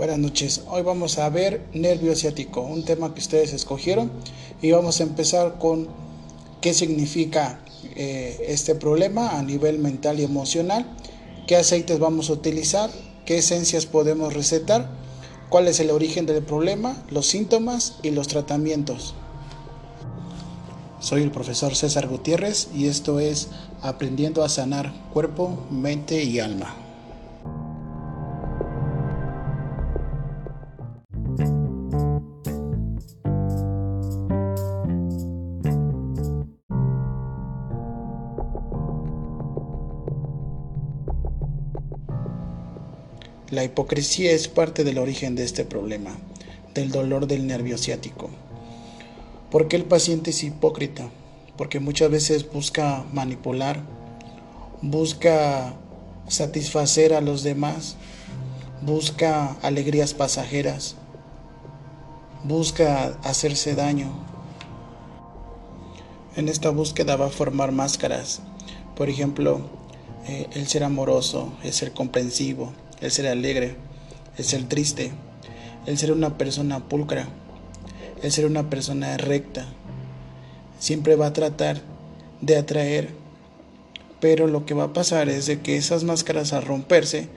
Buenas noches. Hoy vamos a ver nervio ciático, un tema que ustedes escogieron y vamos a empezar con qué significa eh, este problema a nivel mental y emocional, qué aceites vamos a utilizar, qué esencias podemos recetar, cuál es el origen del problema, los síntomas y los tratamientos. Soy el profesor César Gutiérrez y esto es Aprendiendo a sanar cuerpo, mente y alma. La hipocresía es parte del origen de este problema, del dolor del nervio ciático. ¿Por qué el paciente es hipócrita? Porque muchas veces busca manipular, busca satisfacer a los demás, busca alegrías pasajeras, busca hacerse daño. En esta búsqueda va a formar máscaras. Por ejemplo, eh, el ser amoroso, el ser comprensivo, el ser alegre, el ser triste, el ser una persona pulcra, el ser una persona recta. Siempre va a tratar de atraer, pero lo que va a pasar es de que esas máscaras al romperse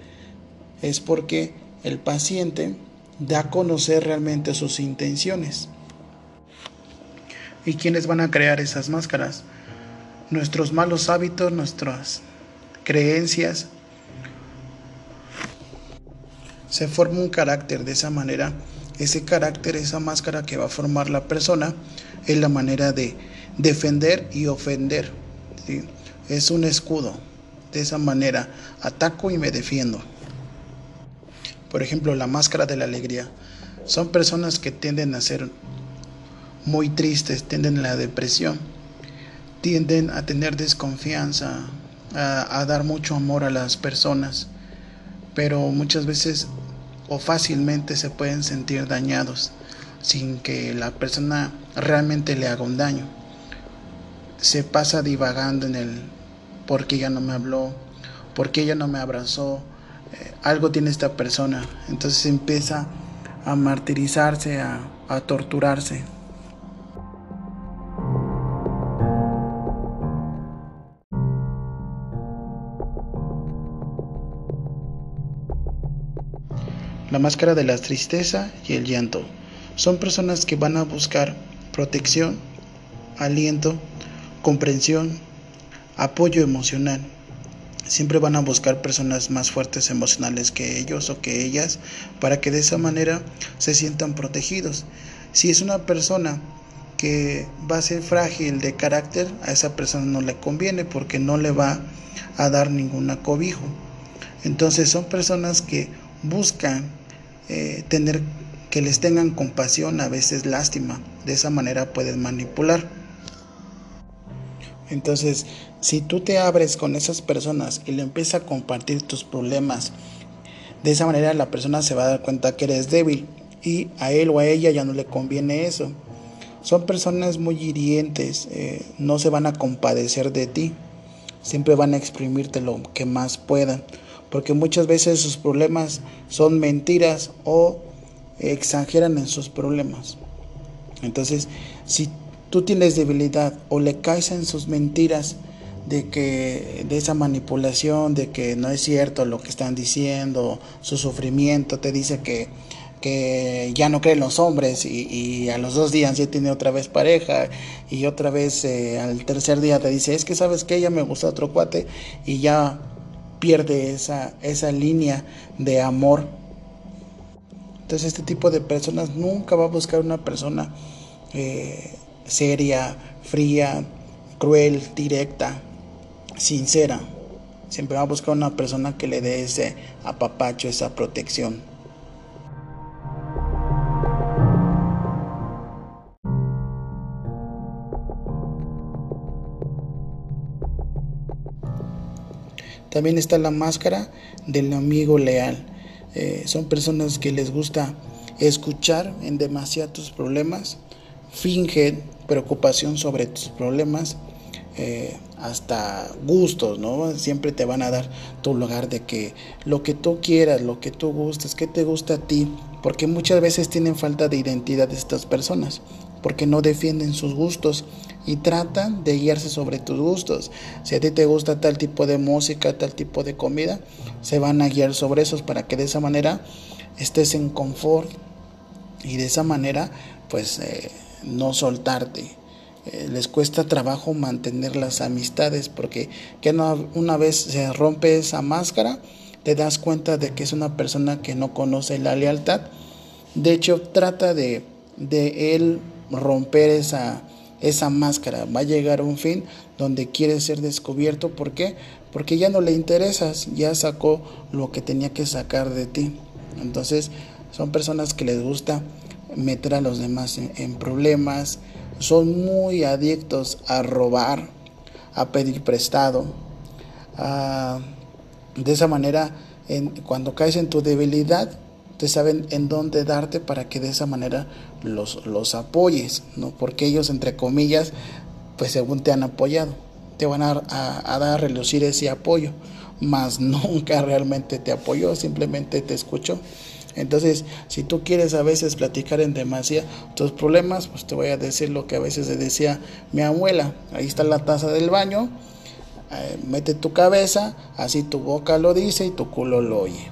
es porque el paciente da a conocer realmente sus intenciones. ¿Y quiénes van a crear esas máscaras? Nuestros malos hábitos, nuestras creencias, se forma un carácter de esa manera. Ese carácter, esa máscara que va a formar la persona, es la manera de defender y ofender. Es un escudo. De esa manera, ataco y me defiendo. Por ejemplo, la máscara de la alegría. Son personas que tienden a ser muy tristes, tienden a la depresión, tienden a tener desconfianza, a, dar mucho amor a las personas, pero muchas veces o fácilmente se pueden sentir dañados sin que la persona realmente le haga un daño. Se pasa divagando en el por qué ella no me habló, por qué ella no me abrazó, eh, algo tiene esta persona. Entonces empieza a martirizarse, a, a torturarse. La máscara de la tristeza y el llanto. Son personas que van a buscar protección, aliento, comprensión, apoyo emocional. Siempre van a buscar personas más fuertes emocionales que ellos o que ellas para que de esa manera se sientan protegidos. Si es una persona que va a ser frágil de carácter, a esa persona no le conviene porque no le va a dar ningún cobijo. Entonces son personas que buscan eh, tener que les tengan compasión, a veces lástima. De esa manera puedes manipular. Entonces, si tú te abres con esas personas y le empiezas a compartir tus problemas, de esa manera la persona se va a dar cuenta que eres débil y a él o a ella ya no le conviene eso. Son personas muy hirientes, eh, no se van a compadecer de ti, siempre van a exprimirte lo que más puedan porque muchas veces sus problemas son mentiras o exageran en sus problemas. Entonces, si tú tienes debilidad o le caes en sus mentiras de que de esa manipulación, de que no es cierto lo que están diciendo, su sufrimiento, te dice que, que ya no creen los hombres y, a los dos días ya tiene otra vez pareja y otra vez eh, al tercer día te dice, es que sabes que ella me gusta otro cuate y ya pierde esa, esa línea de amor. Entonces este tipo de personas nunca va a buscar una persona eh, seria, fría, cruel, directa, sincera. Siempre va a buscar una persona que le dé ese apapacho, esa protección. También está la máscara del amigo leal. Eh, son personas que les gusta escuchar en demasiados problemas, fingen preocupación sobre tus problemas, eh, hasta gustos, ¿no? Siempre te van a dar tu lugar de que lo que tú quieras, lo que tú gustes, que te gusta a ti, porque muchas veces tienen falta de identidad de estas personas, porque no defienden sus gustos y tratan de guiarse sobre tus gustos. Si a ti te gusta tal tipo de música, tal tipo de comida, se van a guiar sobre esos para que de esa manera estés en confort y de esa manera pues eh, no soltarte. Eh, les cuesta trabajo mantener las amistades porque que una vez se rompe esa máscara, te das cuenta de que es una persona que no conoce la lealtad. De hecho, trata de, de él romper esa, esa máscara. Va a llegar un fin donde quiere ser descubierto. ¿Por qué? Porque ya no le interesas, ya sacó lo que tenía que sacar de ti. Entonces, son personas que les gusta meter a los demás en problemas, son muy adictos a robar, a pedir prestado. de esa manera, cuando caes en tu debilidad, te saben en dónde darte para que de esa manera los, los apoyes, ¿no? Porque ellos, entre comillas, pues según te han apoyado, te van a, a, a dar a relucir ese apoyo, mas nunca realmente te apoyó, simplemente te escuchó. Entonces, si tú quieres a veces platicar en demasía tus problemas, pues te voy a decir lo que a veces le decía mi abuela. Ahí está la taza del baño, eh, mete tu cabeza, así tu boca lo dice y tu culo lo oye.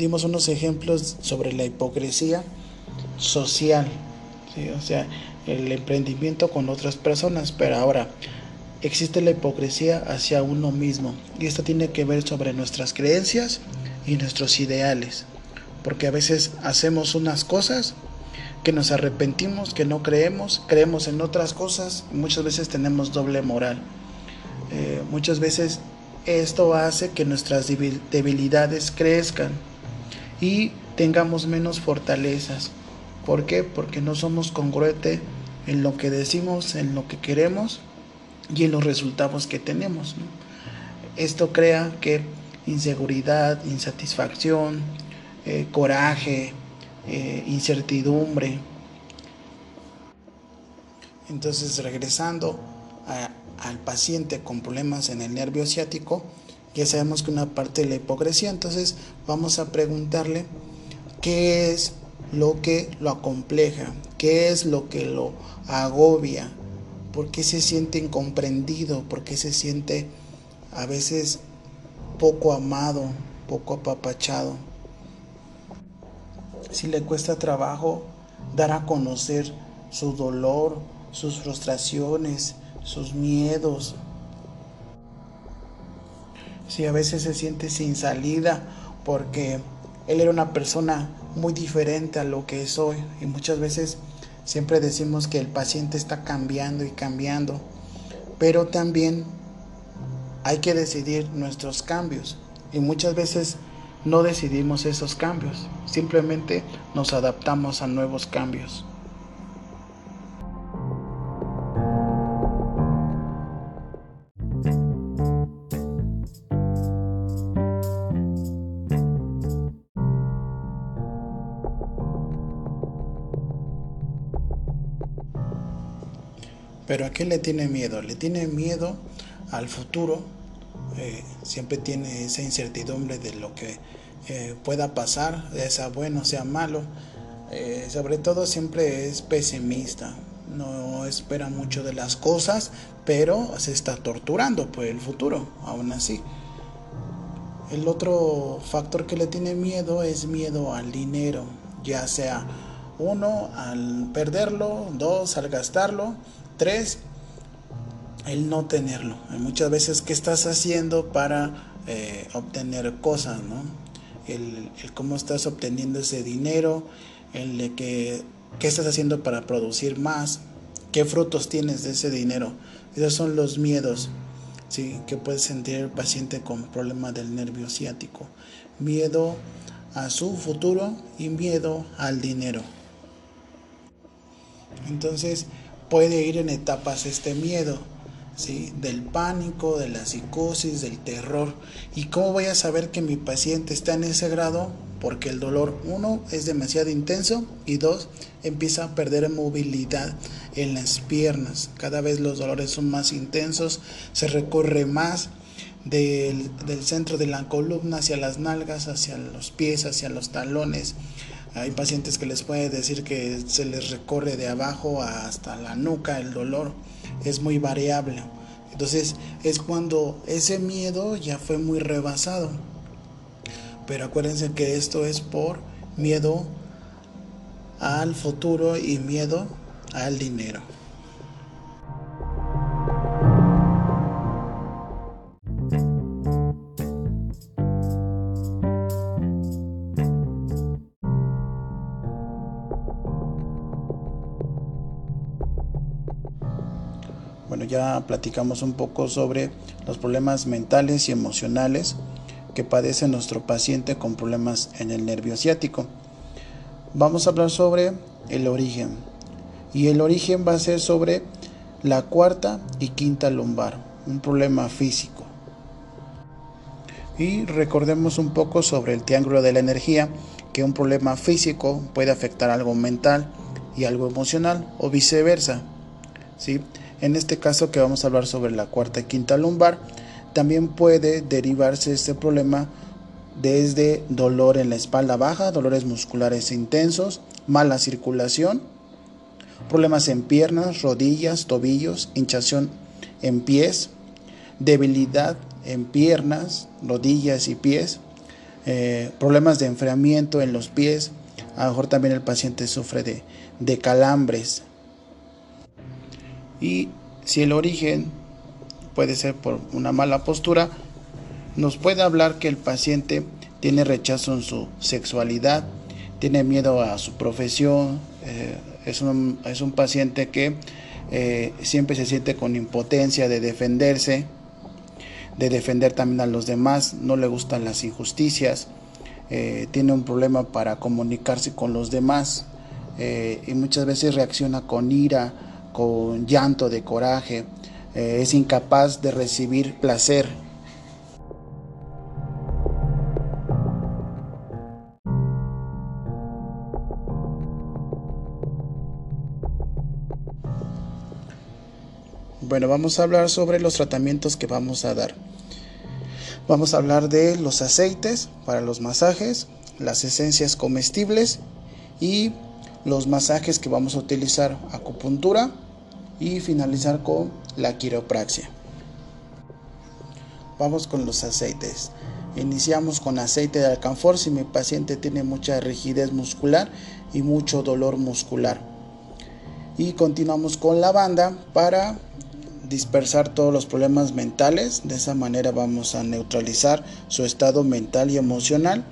Dimos unos ejemplos sobre la hipocresía social o sea, el emprendimiento con otras personas, pero ahora existe la hipocresía hacia uno mismo y esto tiene que ver sobre nuestras creencias y nuestros ideales, porque a veces hacemos unas cosas que nos arrepentimos, que no creemos, creemos en otras cosas, muchas veces tenemos doble moral. Eh, muchas veces esto hace que nuestras debilidades crezcan y tengamos menos fortalezas. ¿Por qué? Porque no somos congruentes en lo que decimos, en lo que queremos y en los resultados que tenemos. Esto crea que inseguridad, insatisfacción, eh, coraje, eh, incertidumbre. Entonces, regresando al paciente con problemas en el nervio ciático, ya sabemos que una parte de la hipocresía, entonces vamos a preguntarle qué es lo que lo acompleja, qué es lo que lo agobia, por qué se siente incomprendido, por qué se siente a veces poco amado, poco apapachado. Si le cuesta trabajo dar a conocer su dolor, sus frustraciones, sus miedos. Si a veces se siente sin salida porque él era una persona muy diferente a lo que es hoy. Y muchas veces siempre decimos que el paciente está cambiando y cambiando, pero también hay que decidir nuestros cambios. Y muchas veces no decidimos esos cambios, simplemente nos adaptamos a nuevos cambios. Pero ¿a qué le tiene miedo? Le tiene miedo al futuro, eh, siempre tiene esa incertidumbre de lo que eh, pueda pasar, sea bueno, sea malo. Eh, sobre todo siempre es pesimista, no espera mucho de las cosas, pero se está torturando por el futuro, aún así. El otro factor que le tiene miedo es miedo al dinero, ya sea uno al perderlo, dos al gastarlo Tres, el no tenerlo. muchas veces, ¿qué estás haciendo para eh, obtener cosas? ¿no? El, cómo estás obteniendo ese dinero, el de que, qué estás haciendo para producir más, qué frutos tienes de ese dinero. Esos son los miedos ¿sí? que puede sentir el paciente con problemas del nervio ciático. Miedo a su futuro y miedo al dinero. Entonces, puede ir en etapas este miedo. ¿sí? del pánico, de la psicosis, del terror. ¿Y cómo voy a saber que mi paciente está en ese grado? Porque el dolor, uno, es demasiado intenso y dos, empieza a perder movilidad en las piernas. Cada vez los dolores son más intensos, se recorre más del, del centro de la columna hacia las nalgas, hacia los pies, hacia los talones. Hay pacientes que les puede decir que se les recorre de abajo hasta la nuca el dolor. Es muy variable. Entonces es cuando ese miedo ya fue muy rebasado. Pero acuérdense que esto es por miedo al futuro y miedo al dinero. Bueno, ya platicamos un poco sobre los problemas mentales y emocionales que padece nuestro paciente con problemas en el nervio ciático. Vamos a hablar sobre el origen. Y el origen va a ser sobre la cuarta y quinta lumbar, un problema físico. Y recordemos un poco sobre el triángulo de la energía, que un problema físico puede afectar algo mental y algo emocional o viceversa. ¿sí? En este caso que vamos a hablar sobre la cuarta y quinta lumbar, también puede derivarse este problema desde dolor en la espalda baja, dolores musculares intensos, mala circulación, problemas en piernas, rodillas, tobillos, hinchación en pies, debilidad en piernas, rodillas y pies, eh, problemas de enfriamiento en los pies, a lo mejor también el paciente sufre de calambres, y si el origen puede ser por una mala postura, nos puede hablar que el paciente tiene rechazo en su sexualidad, tiene miedo a su profesión, eh, es, un, es, un, paciente que eh, siempre se siente con impotencia de defenderse, de defender también a los demás, no le gustan las injusticias, eh, tiene un problema para comunicarse con los demás y muchas veces reacciona con ira, con llanto de coraje, eh, es incapaz de recibir placer. Bueno, vamos a hablar sobre los tratamientos que vamos a dar. Vamos a hablar de los aceites para los masajes, las esencias comestibles y los masajes que vamos a utilizar, acupuntura y finalizar con la quiropraxia. Vamos con los aceites. Iniciamos con aceite de alcanfor si mi paciente tiene mucha rigidez muscular y mucho dolor muscular. Y continuamos con lavanda para dispersar todos los problemas mentales. De esa manera vamos a neutralizar su estado mental y emocional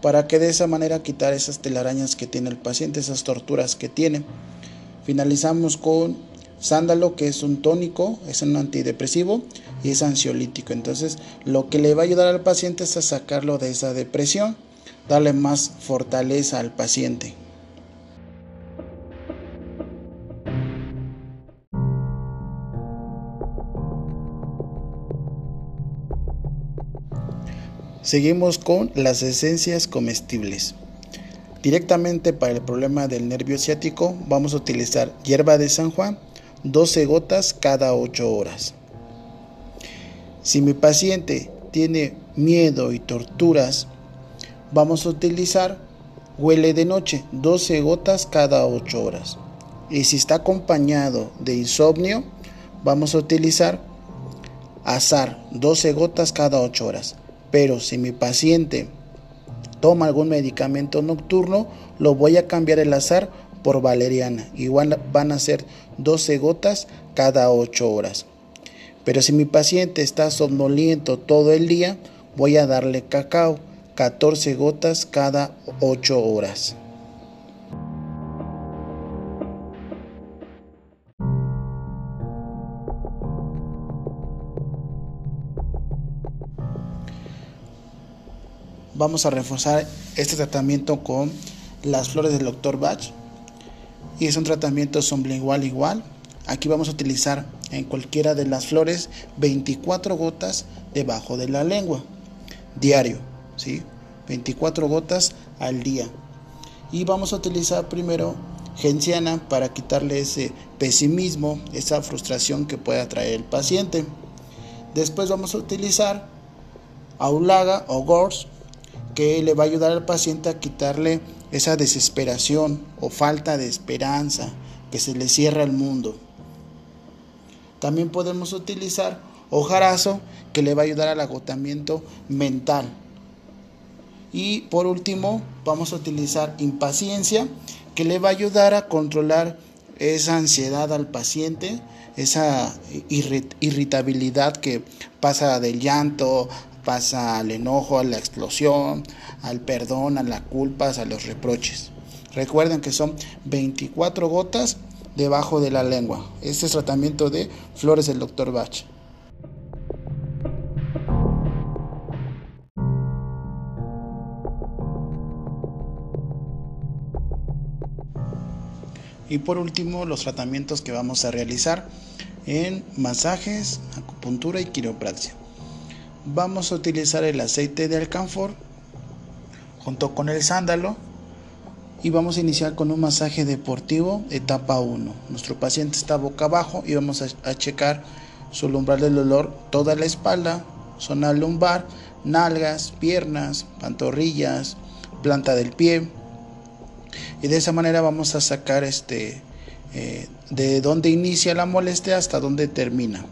para que de esa manera quitar esas telarañas que tiene el paciente, esas torturas que tiene. Finalizamos con sándalo, que es un tónico, es un antidepresivo y es ansiolítico. Entonces, lo que le va a ayudar al paciente es a sacarlo de esa depresión, darle más fortaleza al paciente. Seguimos con las esencias comestibles. Directamente para el problema del nervio ciático vamos a utilizar hierba de San Juan, 12 gotas cada 8 horas. Si mi paciente tiene miedo y torturas, vamos a utilizar huele de noche, 12 gotas cada 8 horas. Y si está acompañado de insomnio, vamos a utilizar azar, 12 gotas cada 8 horas. Pero si mi paciente toma algún medicamento nocturno, lo voy a cambiar el azar por valeriana. Igual van a ser 12 gotas cada 8 horas. Pero si mi paciente está somnoliento todo el día, voy a darle cacao, 14 gotas cada 8 horas. vamos a reforzar este tratamiento con las flores del Dr. Bach y es un tratamiento sublingual igual. Aquí vamos a utilizar en cualquiera de las flores 24 gotas debajo de la lengua diario, ¿sí? 24 gotas al día. Y vamos a utilizar primero genciana para quitarle ese pesimismo, esa frustración que pueda traer el paciente. Después vamos a utilizar aulaga o gors que le va a ayudar al paciente a quitarle esa desesperación o falta de esperanza que se le cierra el mundo. También podemos utilizar hojarazo que le va a ayudar al agotamiento mental. Y por último, vamos a utilizar impaciencia que le va a ayudar a controlar esa ansiedad al paciente, esa irritabilidad que pasa del llanto, pasa al enojo, a la explosión, al perdón, a las culpas, a los reproches. Recuerden que son 24 gotas debajo de la lengua. Este es tratamiento de flores del Dr. Bach. Y por último, los tratamientos que vamos a realizar en masajes, acupuntura y quiropraxia. Vamos a utilizar el aceite de alcanfor junto con el sándalo y vamos a iniciar con un masaje deportivo etapa 1. Nuestro paciente está boca abajo y vamos a, checar su umbral del dolor, toda la espalda, zona lumbar, nalgas, piernas, pantorrillas, planta del pie, y de esa manera vamos a sacar este eh, de dónde inicia la molestia hasta dónde termina.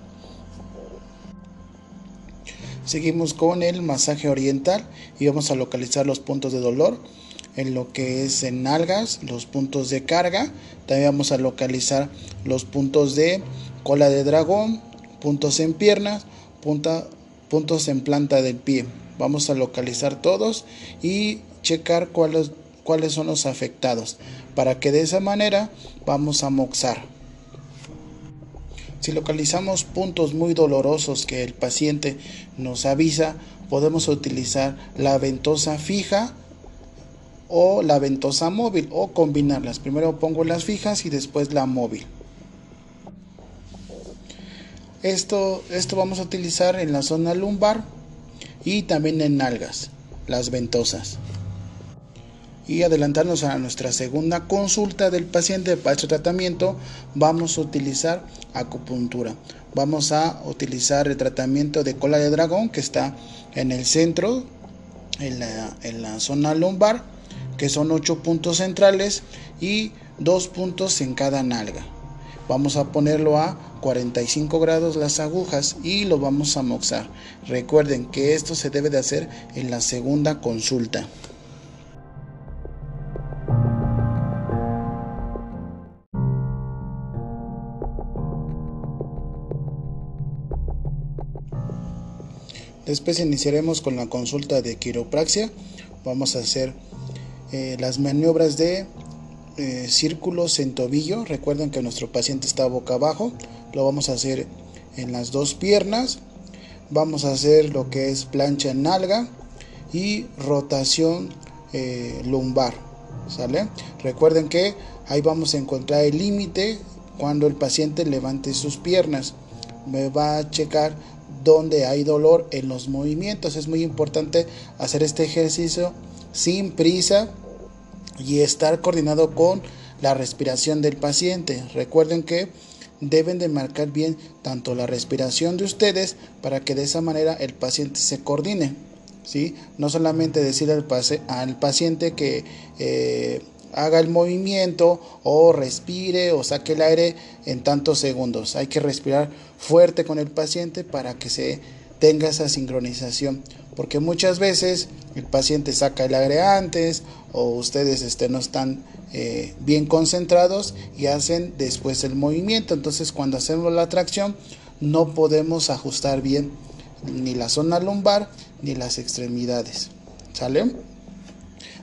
Seguimos con el masaje oriental y vamos a localizar los puntos de dolor en lo que es en nalgas, los puntos de carga. También vamos a localizar los puntos de cola de dragón, puntos en piernas, puntos en planta del pie. Vamos a localizar todos y checar cuáles cuáles son los afectados, para que de esa manera vamos a moxar. Si localizamos puntos muy dolorosos que el paciente nos avisa, podemos utilizar la ventosa fija o la ventosa móvil o combinarlas. Primero pongo las fijas y después la móvil. Esto, esto vamos a utilizar en la zona lumbar y también en nalgas, las ventosas y adelantarnos a nuestra segunda consulta del paciente para este tratamiento vamos a utilizar acupuntura. Vamos a utilizar el tratamiento de cola de dragón que está en el centro en la, zona lumbar que son ocho puntos centrales y dos puntos en cada nalga. Vamos a ponerlo a 45 grados las agujas y lo vamos a moxar. Recuerden que esto se debe de hacer en la segunda consulta Después iniciaremos con la consulta de quiropraxia. Vamos a hacer eh, las maniobras de eh, círculos en tobillo. Recuerden que nuestro paciente está boca abajo. Lo vamos a hacer en las dos piernas. Vamos a hacer lo que es plancha en nalga y rotación eh, lumbar. ¿Sale? Recuerden que ahí vamos a encontrar el límite cuando el paciente levante sus piernas. Me va a checar donde hay dolor en los movimientos. Es muy importante hacer este ejercicio sin prisa y estar coordinado con la respiración del paciente. Recuerden que deben de marcar bien tanto la respiración de ustedes para que de esa manera el paciente se coordine. ¿sí? No solamente decir al, paciente que eh, haga el movimiento o respire o saque el aire en tantos segundos. Hay que respirar fuerte con el paciente para que se tenga esa sincronización. Porque muchas veces el paciente saca el aire antes o ustedes este, no están eh, bien concentrados y hacen después el movimiento. Entonces cuando hacemos la tracción no podemos ajustar bien ni la zona lumbar ni las extremidades. ¿Sale?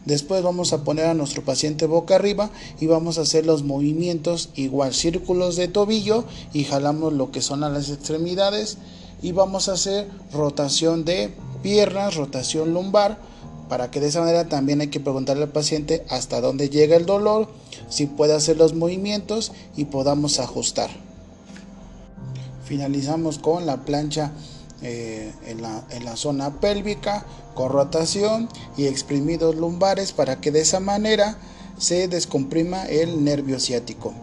Después vamos a poner a nuestro paciente boca arriba y vamos a hacer los movimientos igual círculos de tobillo y jalamos lo que son las extremidades y vamos a hacer rotación de piernas, rotación lumbar para que de esa manera también hay que preguntarle al paciente hasta dónde llega el dolor, si puede hacer los movimientos y podamos ajustar. Finalizamos con la plancha eh, en, la, zona pélvica con rotación y exprimidos lumbares para que de esa manera se descomprima el nervio ciático.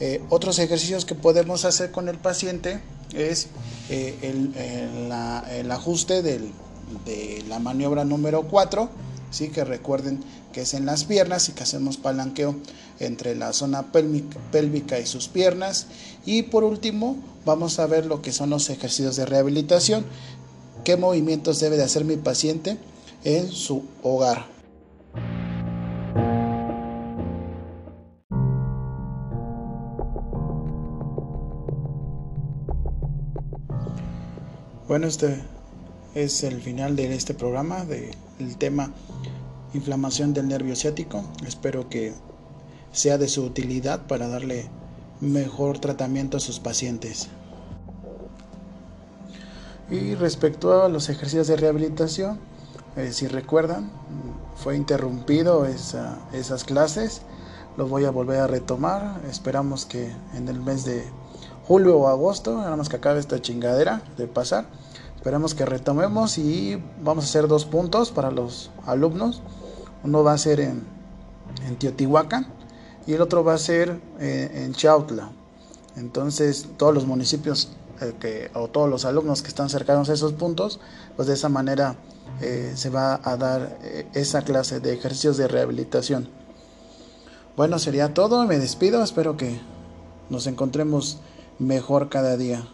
Eh, otros ejercicios que podemos hacer con el paciente es eh, el, ajuste de la maniobra número 4, ¿sí? que recuerden que es en las piernas y que hacemos palanqueo entre la zona pélvica y sus piernas. Y por último, vamos a ver lo que son los ejercicios de rehabilitación, qué movimientos debe de hacer mi paciente en su hogar. Bueno, este es el final de este programa del tema inflamación del nervio ciático. Espero que sea de su utilidad para darle mejor tratamiento a sus pacientes. Y respecto a los ejercicios de rehabilitación, eh, si recuerdan, fue interrumpido esas clases. Lo voy a volver a retomar. Esperamos que en el mes de julio o agosto, nada más que acabe esta chingadera de pasar. Esperamos que retomemos y vamos a hacer dos puntos para los alumnos. Uno va a ser en, en Teotihuacán y el otro va a ser eh, en Chautla. Entonces, todos los municipios eh, que, o todos los alumnos que están cercanos a esos puntos, pues de esa manera eh, se va a dar esa clase de ejercicios de rehabilitación. Bueno, sería todo. Me despido. Espero que nos encontremos mejor cada día.